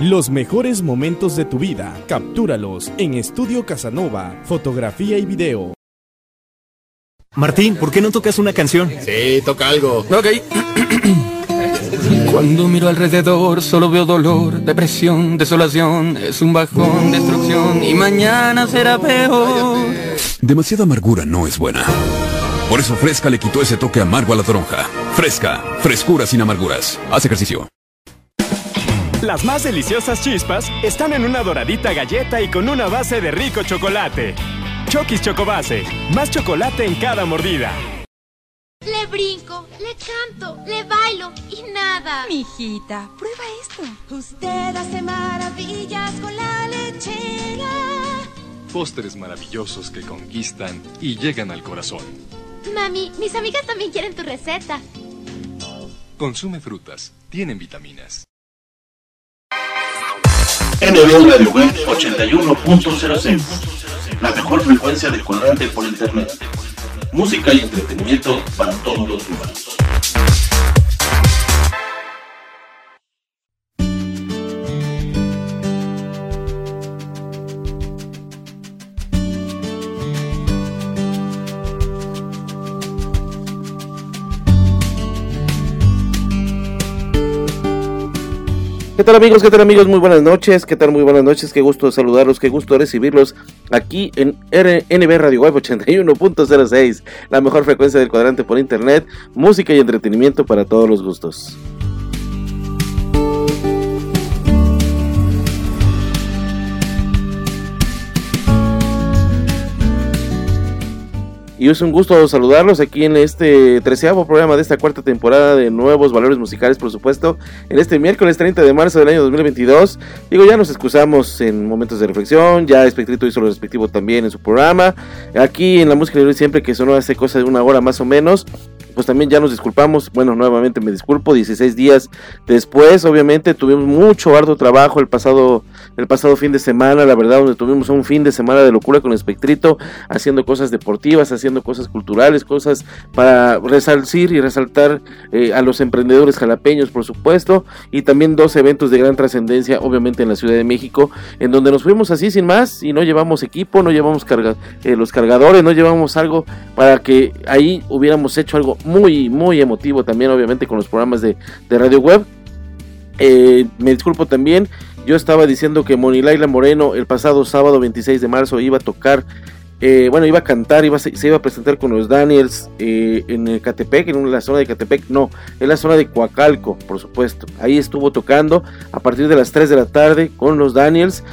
Los mejores momentos de tu vida, captúralos en Estudio Casanova, fotografía y video. Martín, ¿por qué no tocas una canción? Sí, toca algo. Ok. Cuando miro alrededor solo veo dolor, depresión, desolación, es un bajón, destrucción y mañana será peor. Demasiada amargura no es buena. Por eso Fresca le quitó ese toque amargo a la toronja. Fresca, frescura sin amarguras. Haz ejercicio. Las más deliciosas chispas están en una doradita galleta y con una base de rico chocolate. Chokis Chocobase, más chocolate en cada mordida. Le brinco, le canto, le bailo y nada. Mijita, prueba esto. Usted hace maravillas con la lechera. Pósteres maravillosos que conquistan y llegan al corazón. Mami, mis amigas también quieren tu receta. Consume frutas, tienen vitaminas. NB Radio Web 81.06 La mejor frecuencia de cuadrante por internet. Música y entretenimiento para todos los humanos. ¿Qué tal amigos? ¿Qué tal amigos? Muy buenas noches. ¿Qué tal? Muy buenas noches. Qué gusto saludarlos, qué gusto recibirlos aquí en RNB Radio Web 81.06, la mejor frecuencia del cuadrante por internet, música y entretenimiento para todos los gustos. Y es un gusto saludarlos aquí en este treceavo programa de esta cuarta temporada de Nuevos Valores Musicales, por supuesto, en este miércoles 30 de marzo del año 2022. Digo, ya nos excusamos en momentos de reflexión, ya Espectrito hizo lo respectivo también en su programa. Aquí en la música de siempre que sonó hace cosa de una hora más o menos, pues también ya nos disculpamos. Bueno, nuevamente me disculpo. 16 días después, obviamente tuvimos mucho arduo trabajo el pasado, el pasado fin de semana, la verdad, donde tuvimos un fin de semana de locura con Espectrito, haciendo cosas deportivas, haciendo cosas culturales, cosas para resalcir y resaltar eh, a los emprendedores jalapeños, por supuesto, y también dos eventos de gran trascendencia, obviamente en la Ciudad de México, en donde nos fuimos así sin más y no llevamos equipo, no llevamos eh, los cargadores, no llevamos algo para que ahí hubiéramos hecho algo muy, muy emotivo también, obviamente, con los programas de, de radio web. Eh, me disculpo también, yo estaba diciendo que Monilaila Moreno el pasado sábado 26 de marzo iba a tocar, eh, bueno, iba a cantar, iba se iba a presentar con los Daniels eh, en el Catepec, en la zona de Catepec, no, en la zona de Coacalco, por supuesto. Ahí estuvo tocando a partir de las 3 de la tarde con los Daniels.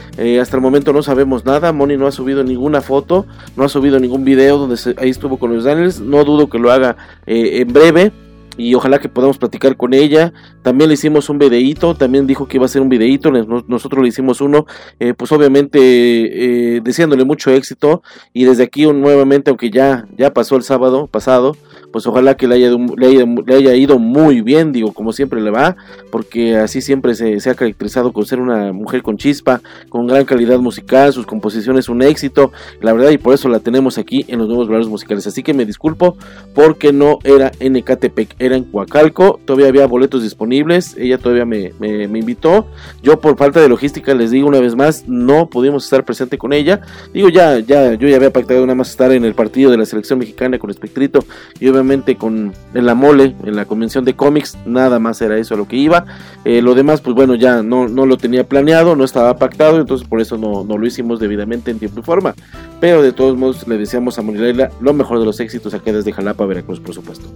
hasta el momento no sabemos nada, Moni no ha subido ninguna foto, no ha subido ningún video donde ahí estuvo con los Daniels. No dudo que lo haga en breve y ojalá que podamos platicar con ella. También le hicimos un videíto, también dijo que iba a ser un videíto, nosotros le hicimos uno, eh, pues obviamente eh, deseándole mucho éxito y desde aquí nuevamente, aunque ya, ya pasó el sábado pasado, pues ojalá que le haya, le haya, le haya ido muy bien, digo, como siempre le va, porque así siempre se, ha caracterizado con ser una mujer con chispa, con gran calidad musical, sus composiciones un éxito, la verdad, y por eso la tenemos aquí en los nuevos valores musicales. Así que me disculpo porque no era en Ecatepec, era en Coacalco, todavía había boletos disponibles, ella todavía me, me, me, invitó, yo por falta de logística les digo una vez más, no pudimos estar presente con ella, digo ya, ya, yo ya había pactado nada más estar en el partido de la selección mexicana con Espectrito y obviamente con en la mole, en la convención de cómics, nada más era eso a lo que iba, eh, lo demás pues bueno ya no, no lo tenía planeado, no estaba pactado, entonces por eso no, no lo hicimos debidamente en tiempo y forma, pero de todos modos le deseamos a Monilaila lo mejor de los éxitos acá desde Jalapa, Veracruz por supuesto,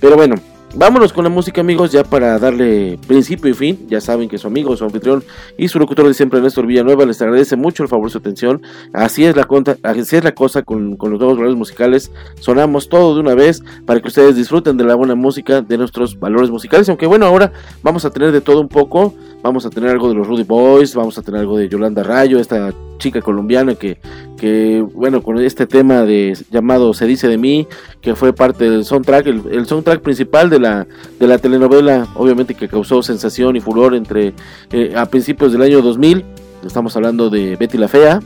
pero bueno, Vámonos con la música, amigos, ya para darle principio y fin. Ya saben que su amigo, su anfitrión y su locutor de siempre, Néstor Villanueva, les agradece mucho el favor, su atención. Así es la, así es la cosa con, con los nuevos valores musicales. Sonamos todo de una vez para que ustedes disfruten de la buena música, de nuestros valores musicales. Aunque bueno, ahora vamos a tener de todo un poco. Vamos a tener algo de los Rudy Boys, vamos a tener algo de Yolanda Rayo, esta chica colombiana que, que bueno, con este tema de llamado Se dice de mí, que fue parte del soundtrack, el, soundtrack principal de la, de la telenovela, obviamente que causó sensación y furor entre eh, a principios del año 2000. Estamos hablando de Betty la Fea.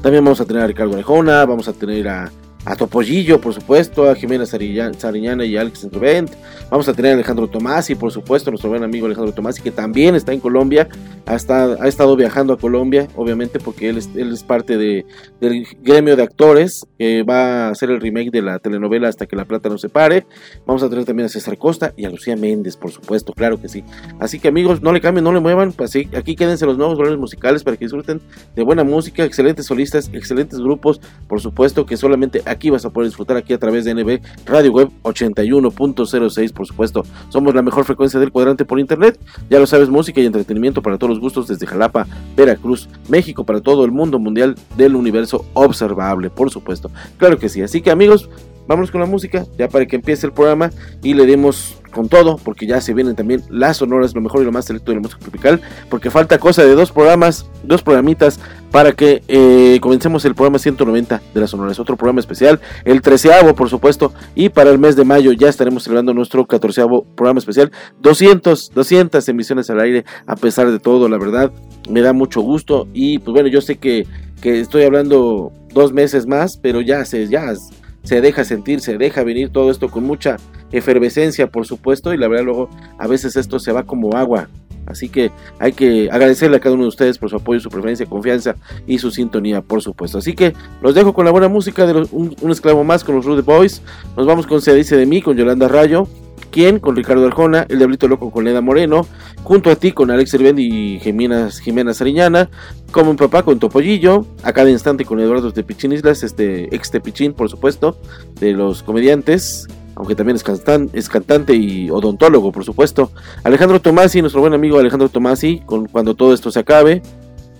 También vamos a tener a Ricardo Arejona, vamos a tener a a Topollillo, por supuesto, a Jimena Sariñana y a Alex Entrubent. Vamos a tener a Alejandro Tomasi, por supuesto, nuestro buen amigo Alejandro Tomasi, que también está en Colombia, ha estado, ha estado viajando a Colombia, obviamente, porque él es, él es parte de, del gremio de actores, que va a hacer el remake de la telenovela Hasta que la plata no se pare. Vamos a tener también a César Costa y a Lucía Méndez, por supuesto, claro que sí. Así que amigos, no le cambien, no le muevan, pues aquí quédense los nuevos valores musicales para que disfruten de buena música, excelentes solistas, excelentes grupos, por supuesto que solamente aquí vas a poder disfrutar aquí a través de NB Radio Web 81.06, por supuesto. Somos la mejor frecuencia del cuadrante por internet. Ya lo sabes, música y entretenimiento para todos los gustos desde Jalapa, Veracruz, México, para todo el mundo mundial del universo observable, por supuesto. Claro que sí. Así que amigos, vámonos con la música, ya para que empiece el programa y le demos con todo, porque ya se vienen también las sonoras, lo mejor y lo más selecto de la música tropical, porque falta cosa de dos programas, dos programitas, para que eh, comencemos el programa 190 de las sonoras, otro programa especial, el treceavo, por supuesto, y para el mes de mayo ya estaremos celebrando nuestro catorceavo programa especial, 200, 200 emisiones al aire, a pesar de todo, la verdad, me da mucho gusto, y pues bueno, yo sé que, que estoy hablando dos meses más, pero ya se, ya se deja sentir, se deja venir todo esto con mucha efervescencia, por supuesto, y la verdad luego a veces esto se va como agua. Así que hay que agradecerle a cada uno de ustedes por su apoyo, su preferencia, confianza y su sintonía, por supuesto. Así que los dejo con la buena música de un, esclavo más con los Rude Boys. Nos vamos con Se dice de mí, con Yolanda Rayo. ¿Quién? Con Ricardo Arjona, El Diablito Loco con Leda Moreno, junto a ti con Alex Herbendi y Jimena, Jimena Sariñana, como un papá con Topollillo, a cada instante con Eduardo Tepichín Islas, este ex Tepichín, por supuesto, de los comediantes, aunque también es, es cantante y odontólogo, por supuesto. Alejandro Tomasi, nuestro buen amigo Alejandro Tomasi, con Cuando todo esto se acabe,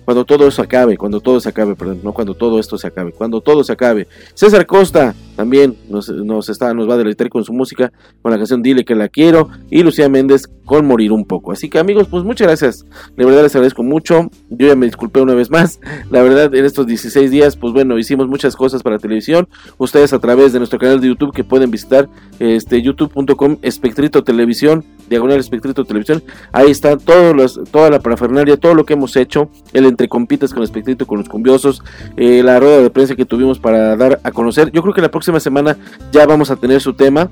cuando todo eso acabe, cuando todo se acabe, perdón, no cuando todo esto se acabe, cuando todo se acabe. César Costa también nos, está, nos va a deleitar con su música, con la canción Dile que la quiero, y Lucía Méndez con Morir un poco. Así que amigos, pues muchas gracias, de verdad les agradezco mucho, yo ya me disculpé una vez más, la verdad en estos 16 días, pues bueno, hicimos muchas cosas para televisión, ustedes a través de nuestro canal de YouTube que pueden visitar, este youtube.com espectrito televisión, diagonal espectrito televisión, ahí está todos toda la parafernalia, todo lo que hemos hecho, el entre compitas con Espectrito, con los cumbiosos, eh, la rueda de prensa que tuvimos para dar a conocer. Yo creo que la próxima semana ya vamos a tener su tema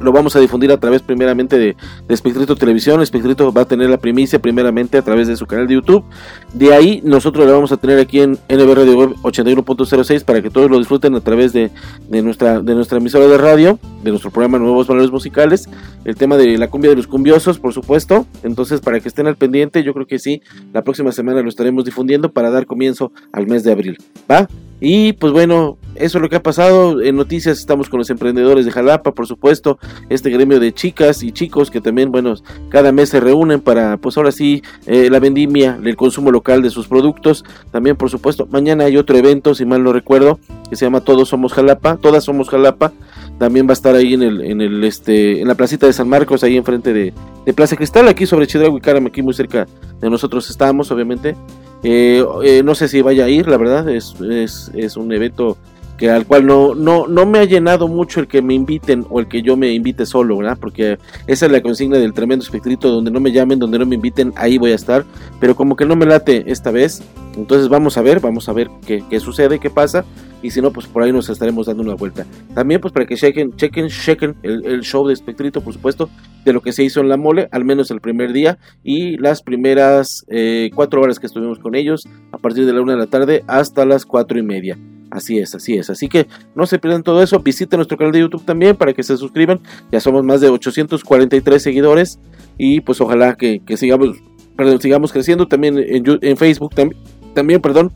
lo vamos a difundir a través primeramente de, Espectrito Televisión. Espectrito va a tener la primicia primeramente a través de su canal de YouTube. De ahí nosotros lo vamos a tener aquí en NB Radio Web 81.06 para que todos lo disfruten a través de, de, nuestra, de nuestra emisora de radio, de nuestro programa Nuevos Valores Musicales. El tema de la cumbia de los cumbiosos, por supuesto. Entonces, para que estén al pendiente, yo creo que sí, la próxima semana lo estaremos difundiendo para dar comienzo al mes de abril. ¿Va? Y pues bueno, eso es lo que ha pasado. En noticias estamos con los emprendedores de Jalapa, por supuesto, este gremio de chicas y chicos que también, bueno, cada mes se reúnen para, pues ahora sí, eh, la vendimia, el consumo local de sus productos. También, por supuesto, mañana hay otro evento, si mal no recuerdo, que se llama Todos Somos Jalapa, Todas Somos Jalapa. También va a estar ahí en el, en el, este, en la placita de San Marcos, ahí enfrente de, de Plaza Cristal, aquí sobre Chidrago aquí muy cerca de nosotros estamos, obviamente. Eh, eh, no sé si vaya a ir, la verdad, es, es, es un evento que al cual no, no, no me ha llenado mucho el que me inviten o el que yo me invite solo, ¿verdad? Porque esa es la consigna del tremendo espectrito, donde no me llamen, donde no me inviten, ahí voy a estar, pero como que no me late esta vez, entonces vamos a ver, vamos a ver qué, qué sucede, qué pasa, y si no, pues por ahí nos estaremos dando una vuelta. También pues para que chequen, chequen, chequen el, show de espectrito, por supuesto, de lo que se hizo en la mole, al menos el primer día, y las primeras eh, cuatro horas que estuvimos con ellos, a partir de la una de la tarde hasta las cuatro y media. Así es, así es. Así que no se pierdan todo eso. Visiten nuestro canal de YouTube también para que se suscriban. Ya somos más de 843 seguidores. Y pues ojalá que, sigamos, perdón, sigamos creciendo. También en, Facebook también, también, perdón.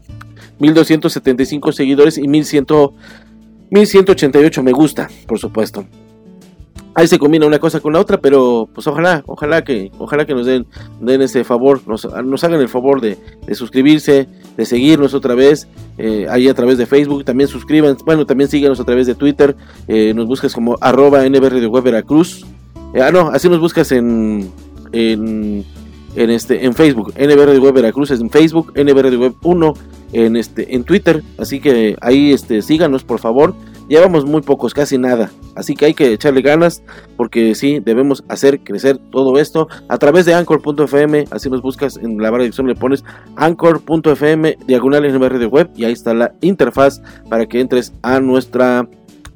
1275 seguidores y 1100, 1188 me gusta, por supuesto. Ahí se combina una cosa con la otra, pero pues ojalá, ojalá que, ojalá que nos den, den ese favor, nos, hagan el favor de, de, suscribirse, de seguirnos otra vez, eh, ahí a través de Facebook, también suscriban, bueno, también síganos a través de Twitter, eh, nos buscas como arroba eh, ah no, así nos buscas en, en, este, en Facebook, NBR es en Facebook, NBR de Web 1 en este, en Twitter, así que ahí este, síganos por favor, Llevamos muy pocos, casi nada. Así que hay que echarle ganas porque sí, debemos hacer crecer todo esto a través de anchor.fm. Así nos buscas en la barra de edición, le pones anchor.fm diagonal en de web y ahí está la interfaz para que entres a nuestra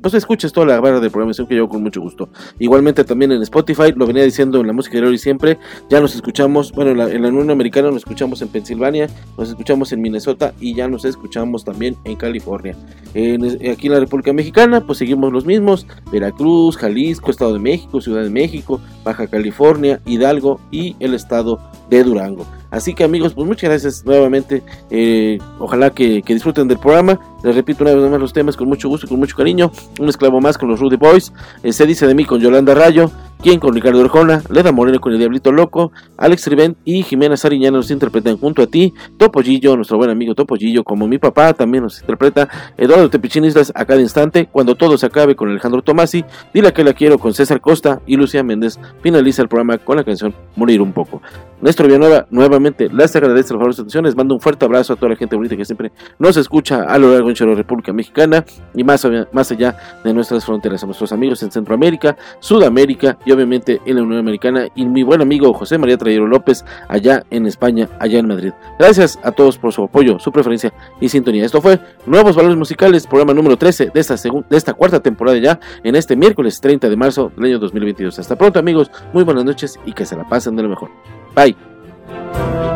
pues escuches toda la barra de programación que yo con mucho gusto. Igualmente también en Spotify, lo venía diciendo en la música de hoy siempre, ya nos escuchamos, bueno, en la, en la Unión Americana nos escuchamos en Pensilvania, nos escuchamos en Minnesota y ya nos escuchamos también en California. aquí en la República Mexicana, pues seguimos los mismos, Veracruz, Jalisco, Estado de México, Ciudad de México, Baja California, Hidalgo y el estado de Durango. Así que amigos, pues muchas gracias nuevamente. Eh, ojalá que, disfruten del programa. Les repito una vez más los temas con mucho gusto y con mucho cariño. Un esclavo más con los Rudy Boys. Eh, se dice de mí con Yolanda Rayo. Quien con Ricardo Orjona, Leda Moreno con el Diablito Loco, Alex Riven y Jimena Sariñana nos interpretan junto a ti, Topollillo, nuestro buen amigo Topollillo, como mi papá también nos interpreta, Eduardo Tepichín Islas a cada instante, cuando todo se acabe con Alejandro Tomasi, Dile que la quiero con César Costa y Lucía Méndez. Finaliza el programa con la canción Morir un poco. Néstor Villanueva nuevamente les agradece el favor de atención, les mando un fuerte abrazo a toda la gente bonita que siempre nos escucha a lo largo de la República Mexicana y más, más allá de nuestras fronteras, a nuestros amigos en Centroamérica, Sudamérica y obviamente en la Unión Americana y mi buen amigo José María Trayero López allá en España, allá en Madrid. Gracias a todos por su apoyo, su preferencia y sintonía. Esto fue Nuevos Valores Musicales, programa número 13 de esta, de esta cuarta temporada ya, en este miércoles 30 de marzo del año 2022. Hasta pronto amigos, muy buenas noches y que se la pasen de lo mejor. Bye.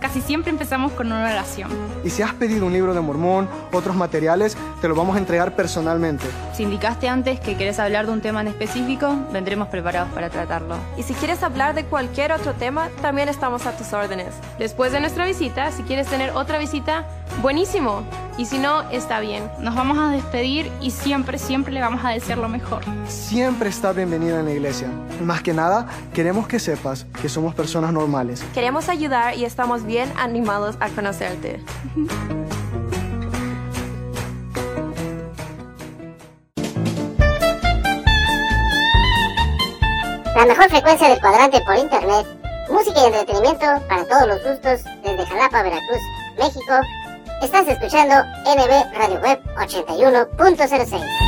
Casi siempre empezamos con una oración. Y si has pedido un libro de Mormón, otros materiales, te lo vamos a entregar personalmente. Si indicaste antes que quieres hablar de un tema en específico, vendremos preparados para tratarlo. Y si quieres hablar de cualquier otro tema, también estamos a tus órdenes. Después de nuestra visita, si quieres tener otra visita, buenísimo. Y si no, está bien. Nos vamos a despedir y siempre, siempre le vamos a desear lo mejor. Siempre está bienvenida en la iglesia. Más que nada, queremos que sepas que somos personas normales. Queremos ayudar y estamos bien animados a conocerte. La mejor frecuencia del cuadrante por internet, música y entretenimiento para todos los gustos desde Jalapa, Veracruz, México. Estás escuchando NB Radio Web 81.06.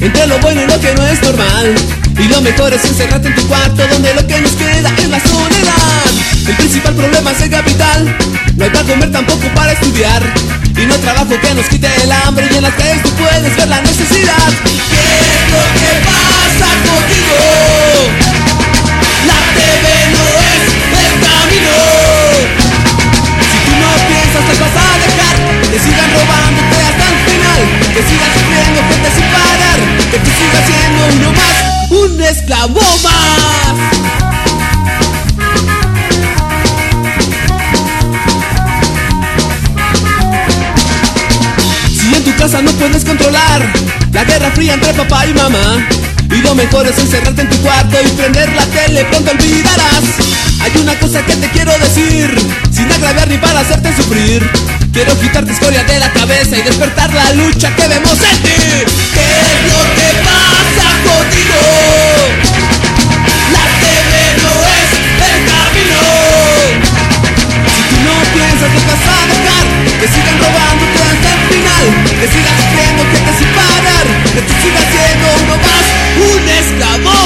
Entre lo bueno y lo que no es normal. Y lo mejor es encerrarte en tu cuarto donde lo que nos queda es la soledad. El principal problema es el capital, no hay para comer tampoco para estudiar. Y no hay trabajo que nos quite el hambre y en las calles tú puedes ver la necesidad. ¿Qué es lo que pasa contigo? Esclavo más. Si en tu casa no puedes controlar la guerra fría entre papá y mamá. Y lo mejor es encerrarte en tu cuarto y prender la tele, pronto olvidarás. Hay una cosa que te quiero decir, sin agraviar ni para hacerte sufrir. Quiero quitarte escoria de la cabeza y despertar la lucha que vemos en ti. ¿Qué es lo que pasa contigo? Que sigan robándote hasta el final, que sigas sufriendo gente sin parar, que tú sigas siendo uno más, un esclavo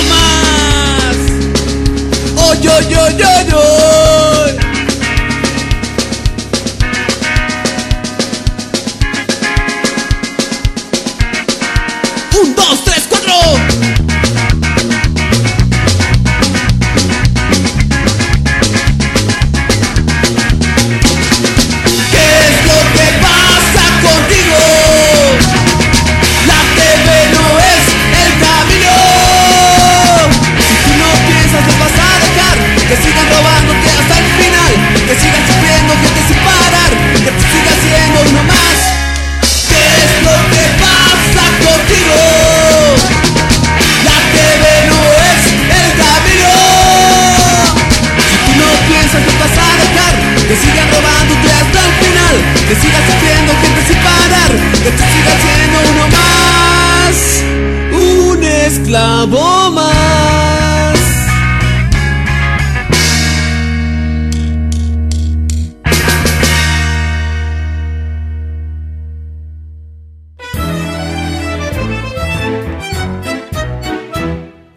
esclavo más.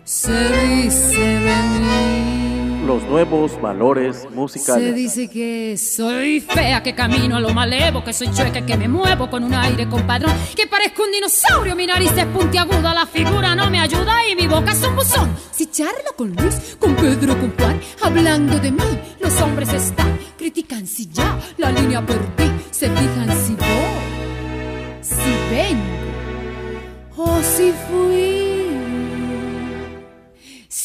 Se dice de mí. Los nuevos valores Se dice que soy fea, que camino a lo malevo, que soy chueca, que me muevo con un aire compadrón, que parezco un dinosaurio, mi nariz es puntiaguda, la figura no me ayuda y mi boca es un buzón. Si charlo con Luis, con Pedro, con Juan, hablando de mí, los hombres están, critican si ya la línea perdí, se fijan si voy, si vengo o si fui.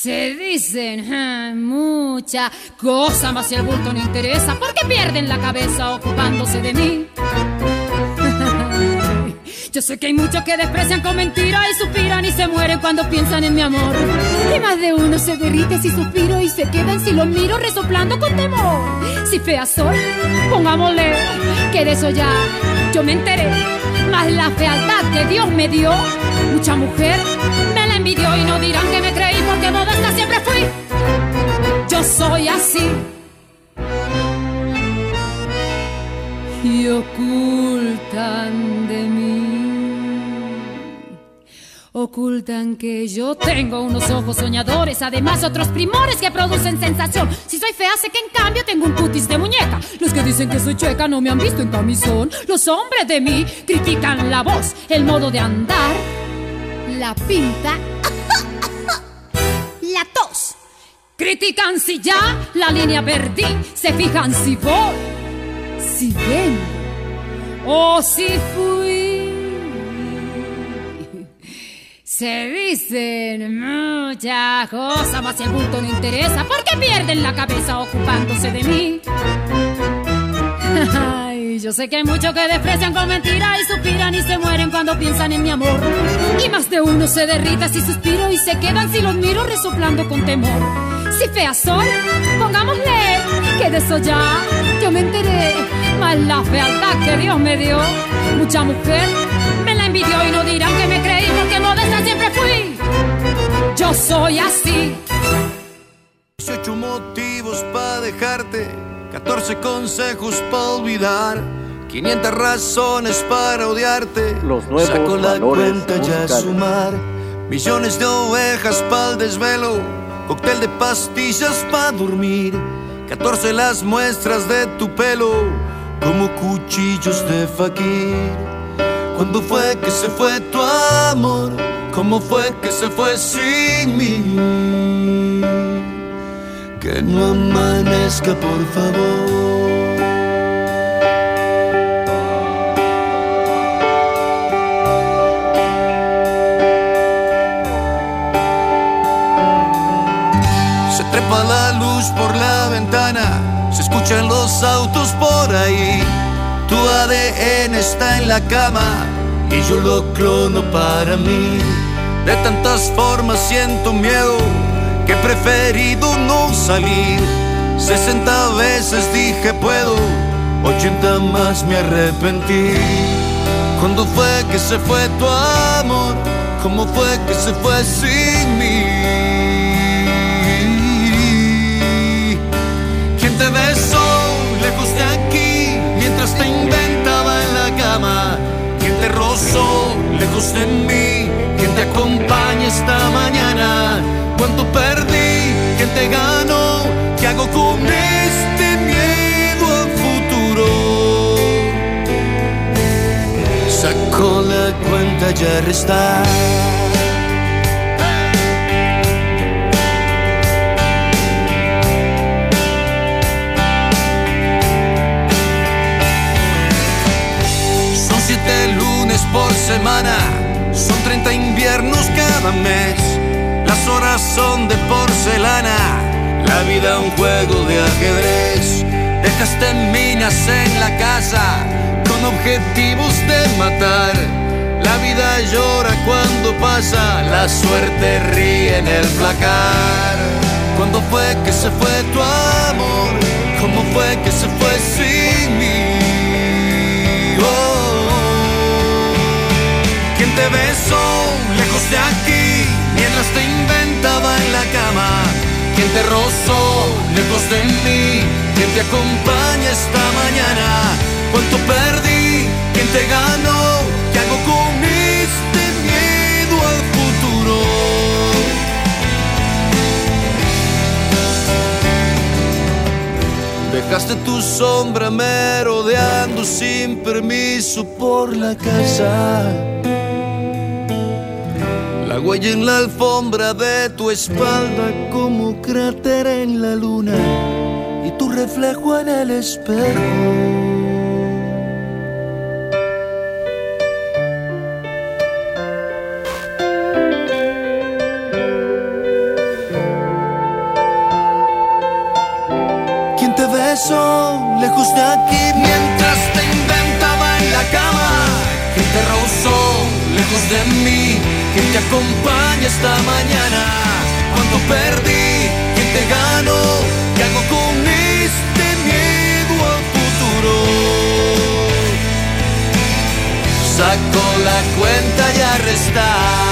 Se dicen ah, muchas cosas, más si el bulto no interesa, porque pierden la cabeza ocupándose de mí. Yo sé que hay muchos que desprecian con mentira y suspiran y se mueren cuando piensan en mi amor. Y más de uno se derrite si suspiro y se quedan si lo miro resoplando con temor. Si fea soy, pongámosle que de eso ya yo me enteré. Más la fealdad que Dios me dio, mucha mujer me envidió y no dirán que me creí porque modesta siempre fui. Yo soy así. Y ocultan de mí. Ocultan que yo tengo unos ojos soñadores, además otros primores que producen sensación. Si soy fea, sé que en cambio tengo un cutis de muñeca. Los que dicen que soy chueca no me han visto en camisón. Los hombres de mí critican la voz, el modo de andar, la pinta, la tos. Critican si ya la línea perdí, se fijan si voy, si ven o si fui. Se dicen muchas cosas, más si el bulto no interesa, porque pierden la cabeza ocupándose de mí. Yo sé que hay muchos que desprecian con mentira y suspiran y se mueren cuando piensan en mi amor. Y más de uno se derrita si suspiro y se quedan si los miro resoplando con temor. Si fea soy, pongámosle que de eso ya yo me enteré. Más la fealdad que Dios me dio, mucha mujer me la envidió y no dirán que me creí porque modesta siempre fui. Yo soy así. 18 motivos para dejarte, 14 consejos para olvidar. 500 razones para odiarte. Los nuevos Saco la cuenta ya a musicales. sumar. Millones de ovejas para el desvelo. Cóctel de pastillas para dormir. 14 las muestras de tu pelo. Como cuchillos de fakir. ¿Cuándo fue que se fue tu amor? ¿Cómo fue que se fue sin mí? Que no amanezca, por favor. Se trepa la luz por la ventana, se escuchan los autos por ahí. Tu ADN está en la cama y yo lo clono para mí. De tantas formas siento miedo que he preferido no salir. 60 veces dije puedo, 80 más me arrepentí. ¿Cuándo fue que se fue tu amor? ¿Cómo fue que se fue sin mí? ¿Quién te besó lejos de aquí mientras te inventaba en la cama? ¿Quién te rozó lejos de mí? ¿Quién te acompaña esta mañana? ¿Cuánto perdí? ¿Quién te ganó? ¿Qué hago con este miedo al futuro? Saco la cuenta ya restar. Son siete lunes por semana, son 30 cada mes. Las horas son de porcelana, la vida un juego de ajedrez. Dejaste minas en la casa con objetivos de matar. La vida llora cuando pasa, la suerte ríe en el placar. ¿Cuándo fue que se fue tu amor? ¿Cómo fue que se fue sin mí? Te besó lejos de aquí mientras te inventaba en la cama? ¿Quién te rozó lejos de mí? ¿Quién te acompaña esta mañana? ¿Cuánto perdí? ¿Quién te ganó? ¿Qué hago con este miedo al futuro? Dejaste tu sombra merodeando sin permiso por la casa. La huella en la alfombra de tu espalda como cráter en la luna y tu reflejo en el espejo. ¿Quién te besó lejos de aquí mientras te inventaba en la cama? ¿Quién te rozó lejos de mí? ¿Quién te acompaña esta mañana? ¿Cuánto perdí? ¿Quién te ganó? ¿Qué hago con este miedo al futuro? Saco la cuenta y a restar.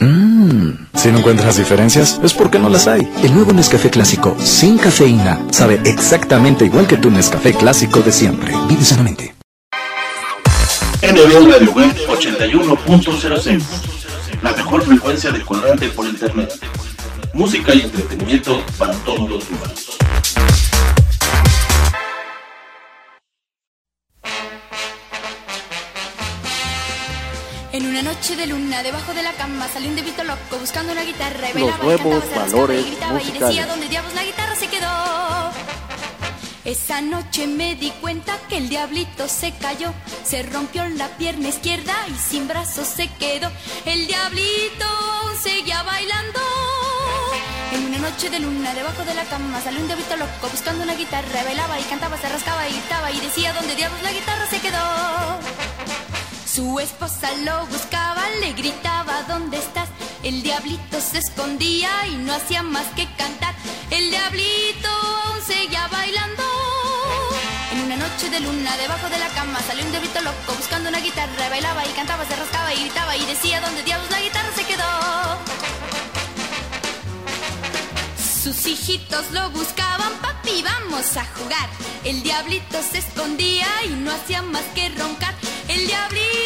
Mmm, si no encuentras diferencias, es porque no las hay. El nuevo Nescafé clásico sin cafeína sabe exactamente igual que tu Nescafé clásico de siempre. Vive sanamente. NB Radio Web 81.06 La mejor frecuencia de cuadrante por internet. Música y entretenimiento para todos los humanos. En una noche de luna, debajo de la cama, salió un debito loco buscando una guitarra y Los bailaba y nuevos cantaba, se rascaba valores y gritaba y decía musicales. dónde diablos la guitarra se quedó. Esa noche me di cuenta que el diablito se cayó, se rompió la pierna izquierda y sin brazos se quedó. El diablito seguía bailando. En una noche de luna, debajo de la cama, salió un diablito loco buscando una guitarra, y bailaba y cantaba, se rascaba y gritaba y decía dónde diablos la guitarra se quedó. Su esposa lo buscaba, le gritaba ¿dónde estás? El diablito se escondía y no hacía más que cantar. El diablito aún seguía bailando. En una noche de luna, debajo de la cama, salió un diablito loco buscando una guitarra, bailaba y cantaba, se rascaba y gritaba y decía ¿dónde diablos la guitarra se quedó? Sus hijitos lo buscaban, papi, vamos a jugar. El diablito se escondía y no hacía más que roncar. El diablito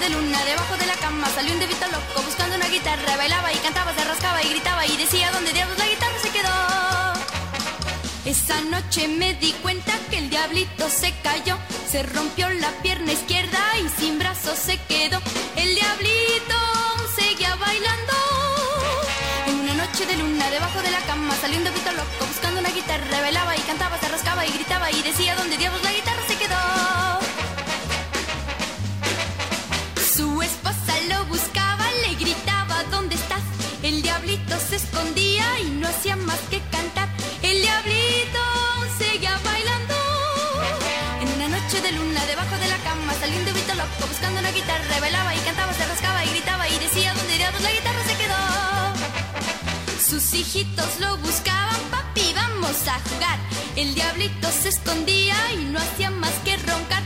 de luna, debajo de la cama, salió un diablito loco buscando una guitarra, bailaba y cantaba, se rascaba y gritaba y decía ¿dónde diablos la guitarra se quedó? Esa noche me di cuenta que el diablito se cayó, se rompió la pierna izquierda y sin brazos se quedó. El diablito seguía bailando. En una noche de luna, debajo de la cama, salió un diablito loco buscando una guitarra, bailaba y cantaba, se rascaba y gritaba y decía ¿dónde diablos la guitarra esposa lo buscaba, le gritaba ¿dónde estás? El diablito se escondía y no hacía más que cantar. El diablito seguía bailando. En una noche de luna, debajo de la cama, salió un diablito loco buscando una guitarra, bailaba y cantaba, se rascaba y gritaba y decía ¿dónde diablos la guitarra se quedó? Sus hijitos lo buscaban, papi, vamos a jugar. El diablito se escondía y no hacía más que roncar.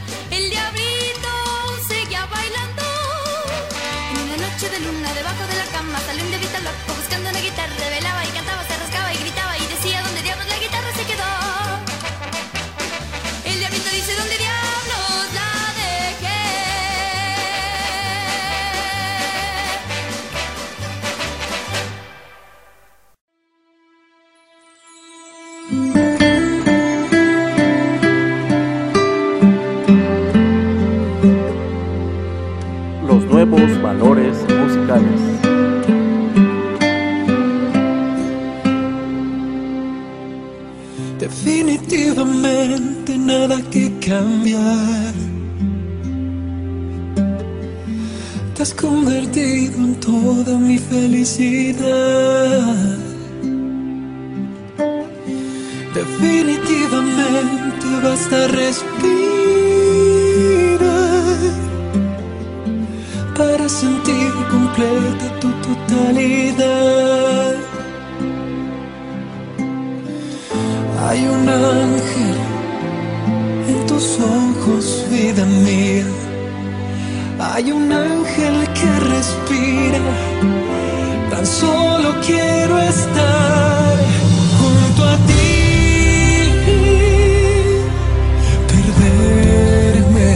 Hay un ángel que respira. Tan solo quiero estar junto a ti. Perderme.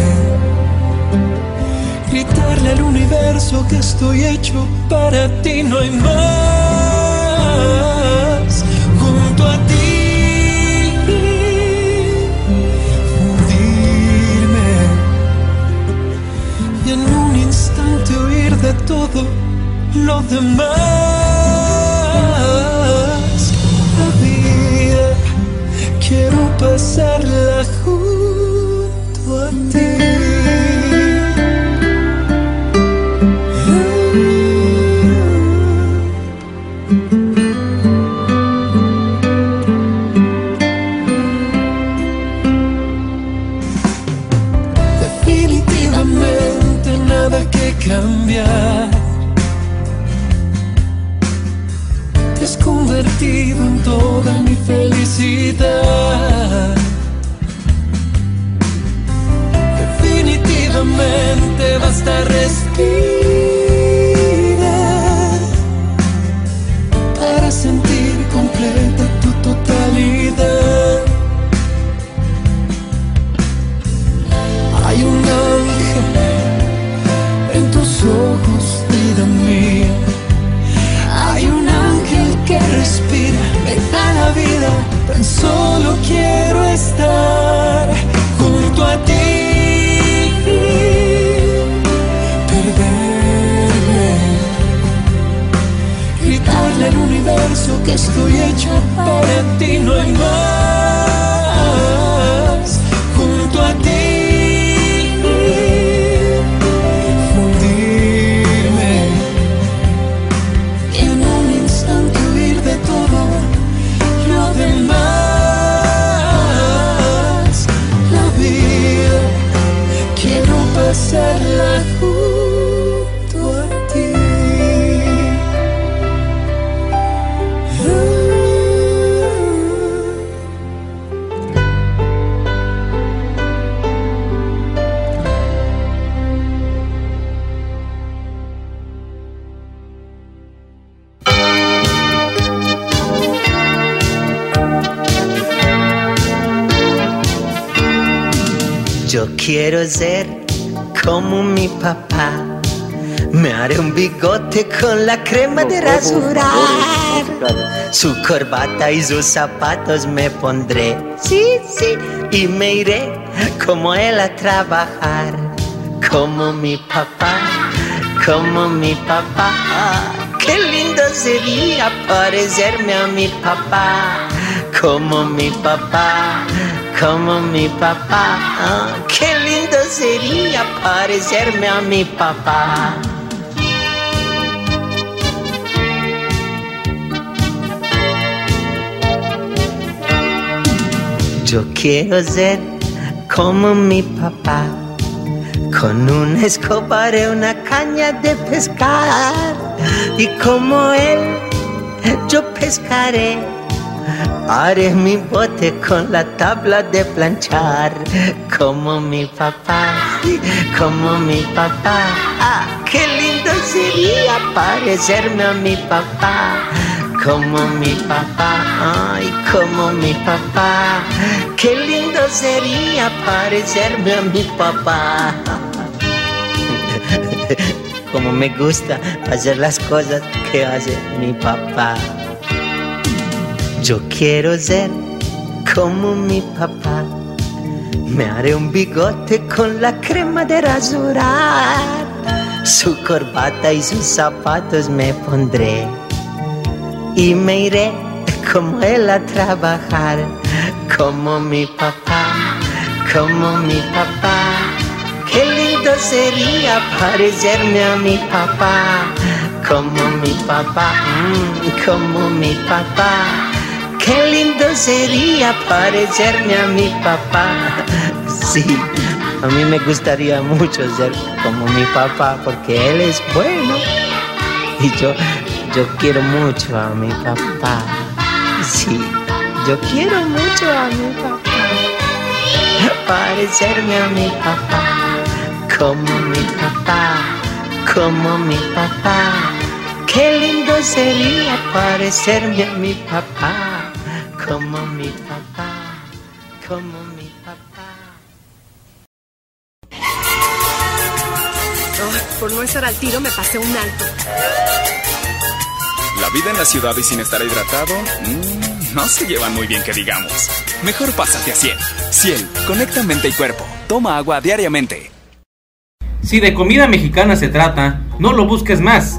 Gritarle al universo que estoy hecho para ti. No hay más. De todo lo demás. La vida quiero pasarla junto que estoy hecho para ti, no hay más. Quiero ser como mi papá. Me haré un bigote con la crema de rasurar. Su corbata y sus zapatos me pondré. Sí, sí. Y me iré como él a trabajar. Como mi papá, como mi papá. Qué lindo sería parecerme a mi papá. Como mi papá, como mi papá. Ah, qué lindo sería parecerme a mi papá. Yo quiero ser como mi papá, con una escoba y una caña de pescar. Y como él, yo pescaré. Haré mi bote con la tabla de planchar, como mi papá, como mi papá. Ah, qué lindo sería parecerme a mi papá, como mi papá, ay, como mi papá. Qué lindo sería parecerme a mi papá. Como me gusta hacer las cosas que hace mi papá. Yo quiero ser como mi papá. Me haré un bigote con la crema de rasurar. Su corbata y sus zapatos me pondré. Y me iré como él a trabajar. Como mi papá, como mi papá. Qué lindo sería parecerme a mi papá. Como mi papá, mm, como mi papá. Qué lindo sería parecerme a mi papá. Sí, a mí me gustaría mucho ser como mi papá porque él es bueno. Y yo, yo quiero mucho a mi papá. Sí, yo quiero mucho a mi papá. Parecerme a mi papá. Como mi papá, como mi papá. Qué lindo sería parecerme a mi papá como mi papá, como mi papá. por no estar al tiro me pasé un alto. La vida en la ciudad y sin estar hidratado, mm, no se llevan muy bien que digamos. Mejor pásate a Ciel. Ciel, conecta mente y cuerpo. Toma agua diariamente. Si de comida mexicana se trata, no lo busques más.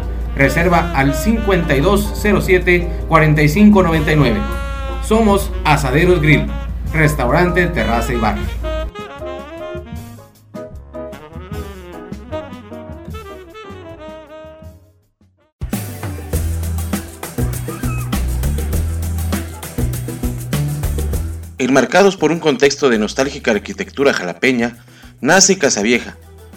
Reserva al 5207-4599. Somos Asaderos Grill. Restaurante, terraza y bar. Enmarcados por un contexto de nostálgica arquitectura jalapeña, nace Casa Vieja,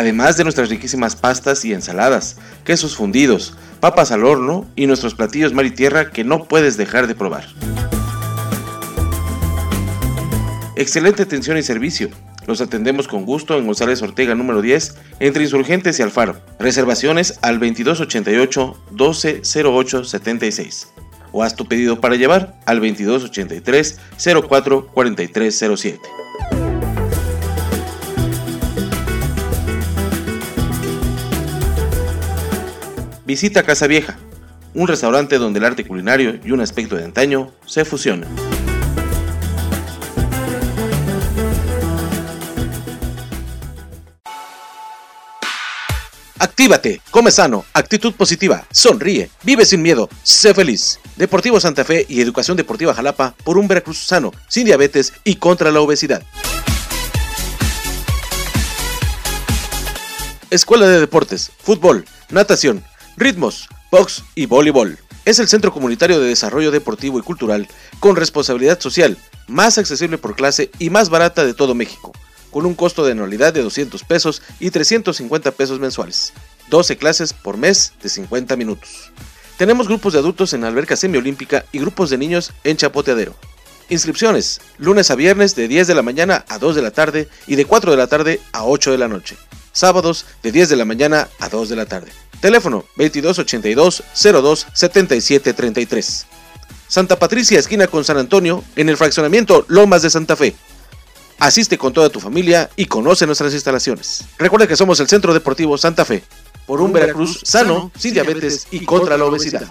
Además de nuestras riquísimas pastas y ensaladas, quesos fundidos, papas al horno y nuestros platillos mar y tierra que no puedes dejar de probar. Excelente atención y servicio. Los atendemos con gusto en González Ortega número 10, entre Insurgentes y Alfaro. Reservaciones al 2288 1208 76 o haz tu pedido para llevar al 2283 Visita Casa Vieja, un restaurante donde el arte culinario y un aspecto de antaño se fusionan. Actívate, come sano, actitud positiva, sonríe, vive sin miedo, sé feliz. Deportivo Santa Fe y Educación Deportiva Jalapa por un Veracruz sano, sin diabetes y contra la obesidad. Escuela de Deportes, Fútbol, Natación, Ritmos, Box y Voleibol. Es el centro comunitario de desarrollo deportivo y cultural con responsabilidad social, más accesible por clase y más barata de todo México con un costo de anualidad de 200 pesos y 350 pesos mensuales. 12 clases por mes de 50 minutos. Tenemos grupos de adultos en alberca semiolímpica y grupos de niños en Chapoteadero. Inscripciones, lunes a viernes de 10 de la mañana a 2 de la tarde y de 4 de la tarde a 8 de la noche. Sábados de 10 de la mañana a 2 de la tarde. Teléfono 2282 02 77 33. Santa Patricia, esquina con San Antonio, en el fraccionamiento Lomas de Santa Fe. Asiste con toda tu familia y conoce nuestras instalaciones. Recuerda que somos el Centro Deportivo Santa Fe, por un Veracruz sano, sin diabetes y contra la obesidad.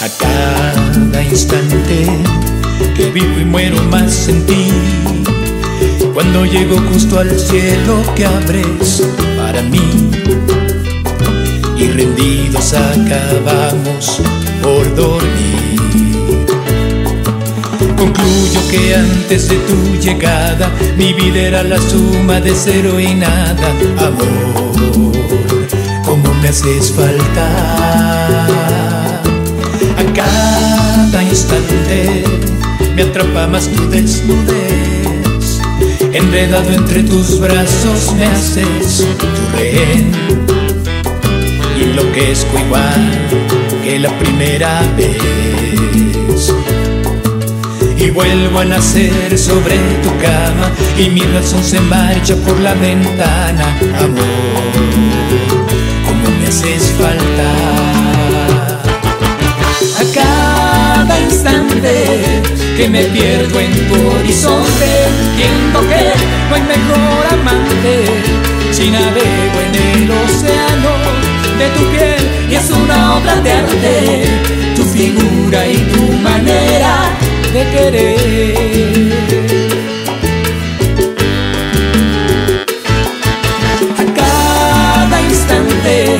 A cada instante que vivo y muero más en ti. Cuando llego justo al cielo que abres para mí. Y rendidos acabamos por dormir. Concluyo que antes de tu llegada mi vida era la suma de cero y nada. Amor, como me haces falta. A cada instante me atrapa más tu desnudez. Enredado entre tus brazos me haces tu rehén. Y enloquezco igual que la primera vez. Vuelvo a nacer sobre tu cama y mi razón se marcha por la ventana. Amor, como me haces falta a cada instante que me pierdo en tu horizonte. Entiendo que no hay mejor amante si navego en el océano de tu piel y es una obra de arte tu figura y tu manera de querer. A cada instante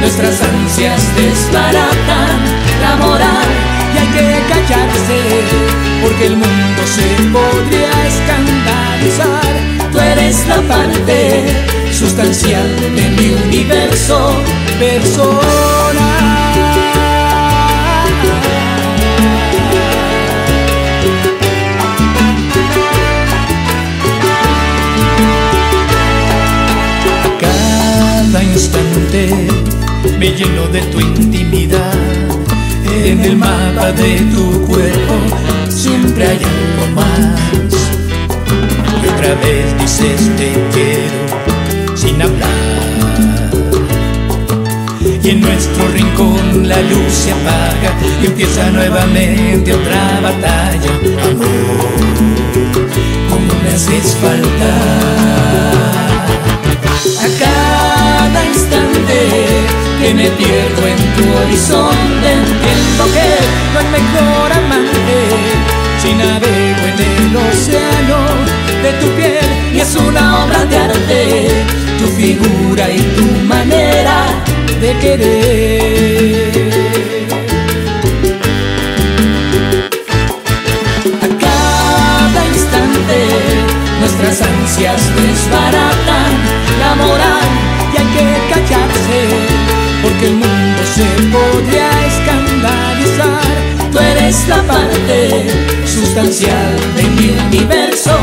nuestras ansias desbaratan la moral y hay que callarse porque el mundo se podría escandalizar. Tú eres la parte sustancial de mi universo personal. Lleno de tu intimidad. En el mapa de tu cuerpo siempre hay algo más. Y otra vez dices te quiero sin hablar. Y en nuestro rincón la luz se apaga y empieza nuevamente otra batalla. Amor, como me haces falta pierdo en tu horizonte. Entiendo que no hay mejor amante. Si navego en el océano de tu piel y es una obra de arte. Tu figura y tu manera de querer. A cada instante nuestras ansias desbaratan la moral y hay que el mundo se podría escandalizar. Tú eres la parte sustancial de mi universo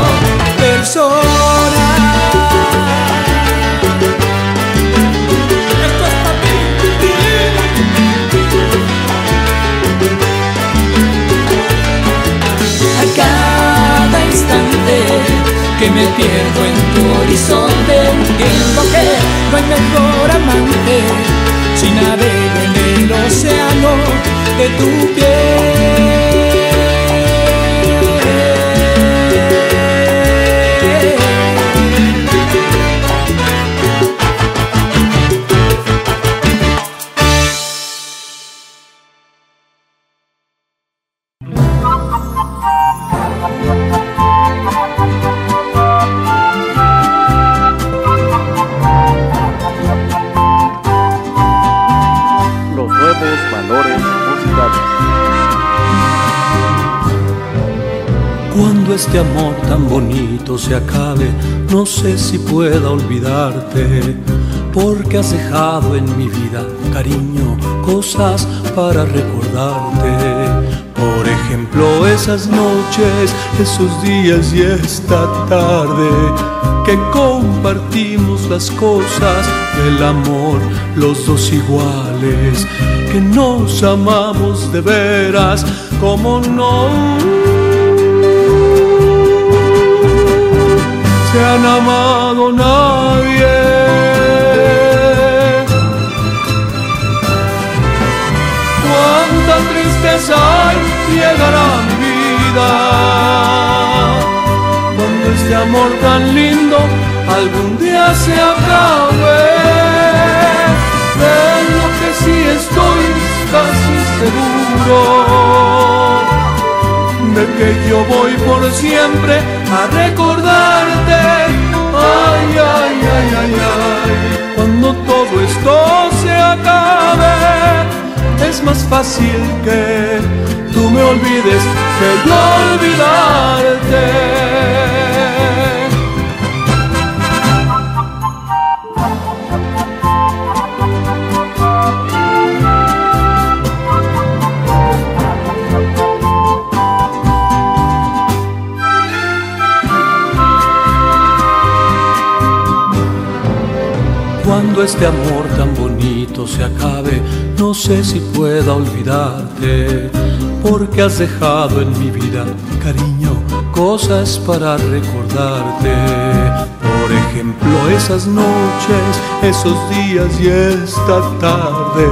personal. Esto es para A cada instante que me pierdo en tu horizonte entiendo que no hay mejor amante si navego en el océano de tu piel. Cuando este amor tan bonito se acabe, no sé si pueda olvidarte, porque has dejado en mi vida, cariño, cosas para recordarte. Por ejemplo, esas noches, esos días y esta tarde, que compartimos las cosas del amor, los dos iguales, que nos amamos de veras, como no se han amado nadie. Cuánta tristeza hay llegará mi vida cuando este amor tan lindo algún día se acabe. Estoy casi seguro de que yo voy por siempre a recordarte. Ay, ay, ay, ay, ay. Cuando todo esto se acabe, es más fácil que tú me olvides que yo olvidarte. Cuando este amor tan bonito se acabe, no sé si pueda olvidarte, porque has dejado en mi vida, cariño, cosas para recordarte. Por ejemplo, esas noches, esos días y esta tarde,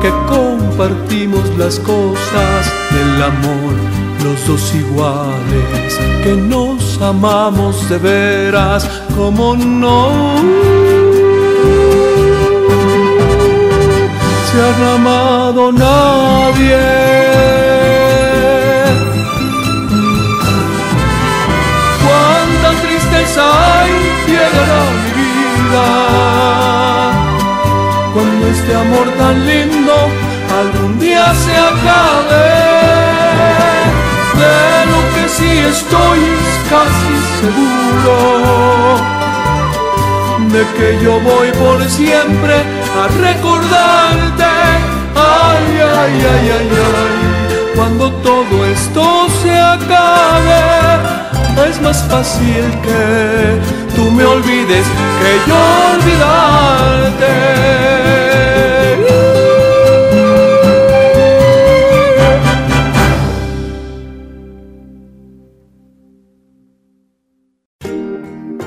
que compartimos las cosas del amor, los dos iguales, que nos amamos de veras, como no se han amado nadie. Cuánta tristeza hay llegará mi vida cuando este amor tan lindo algún día se acabe. De lo que sí estoy casi seguro Créeme que yo voy por siempre a recordarte. Ay, ay, ay, ay, ay. Cuando todo esto se acabe, es más fácil que tú me olvides que yo olvidarte.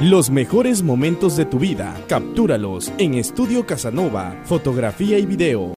Los mejores momentos de tu vida, captúralos en Estudio Casanova, fotografía y video.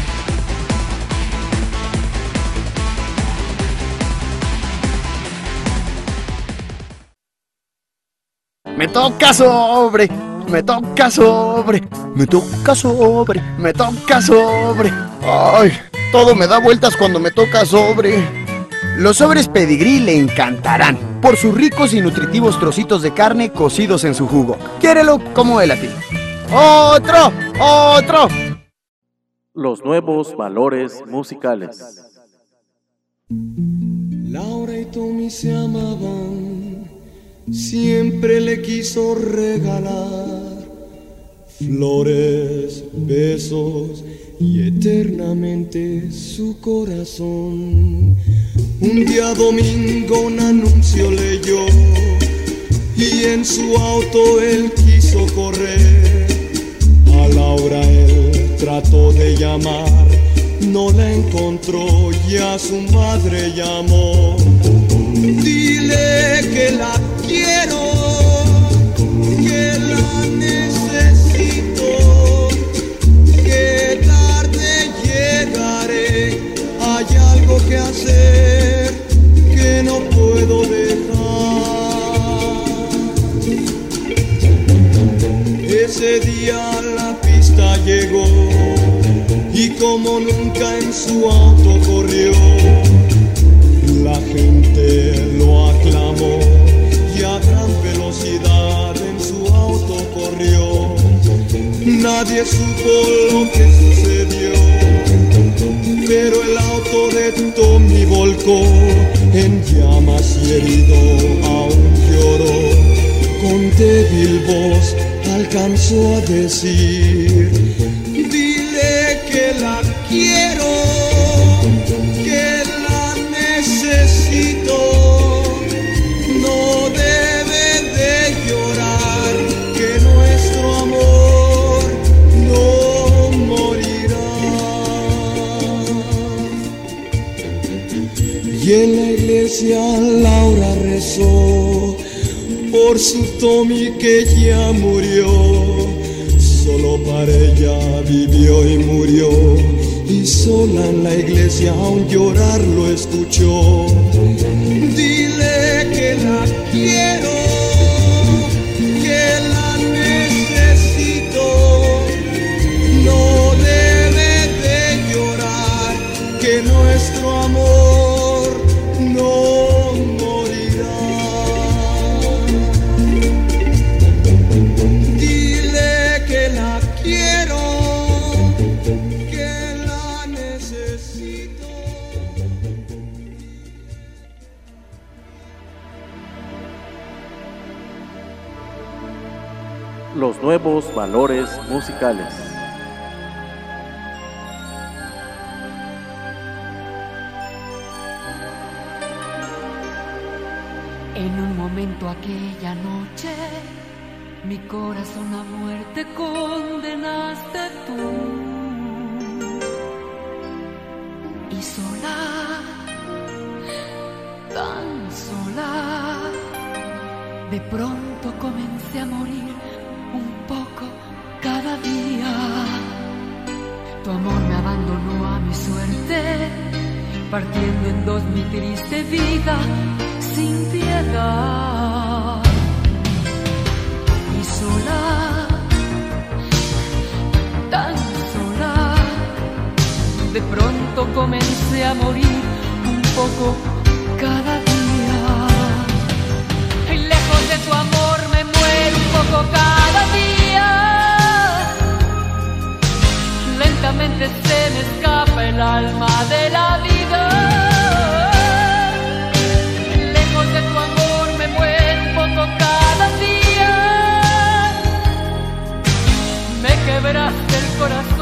Me toca sobre, me toca sobre, me toca sobre, me toca sobre. Ay, todo me da vueltas cuando me toca sobre. Los sobres pedigrí le encantarán por sus ricos y nutritivos trocitos de carne cocidos en su jugo. Quiérelo como él a ti. ¡Otro! ¡Otro! Los nuevos valores musicales. Laura y Tommy se amaban, siempre le quiso regalar flores, besos y eternamente su corazón. Un día domingo un anuncio leyó y en su auto él quiso correr. A Laura él trató de llamar, no la encontró y a su madre llamó. Dile que la quiero, que la necesito, que tarde llegaré, hay algo que hacer Supo lo que sucedió, pero el auto de Tommy volcó en llamas y herido aún lloró. Con débil voz alcanzó a decir, su Tommy que ya murió. Solo para ella vivió y murió. Y sola en la iglesia aún llorar lo escuchó. Los nuevos valores musicales. En un momento aquella noche, mi corazón a muerte condenaste tú. De pronto comencé a morir un poco cada día. Tu amor me abandonó a mi suerte, partiendo en dos mi triste vida sin piedad. Y sola, tan sola, de pronto comencé a morir un poco cada día. Poco cada día. Lentamente se me escapa el alma de la vida. Lejos de tu amor me muero un poco cada día. Me quebraste el corazón,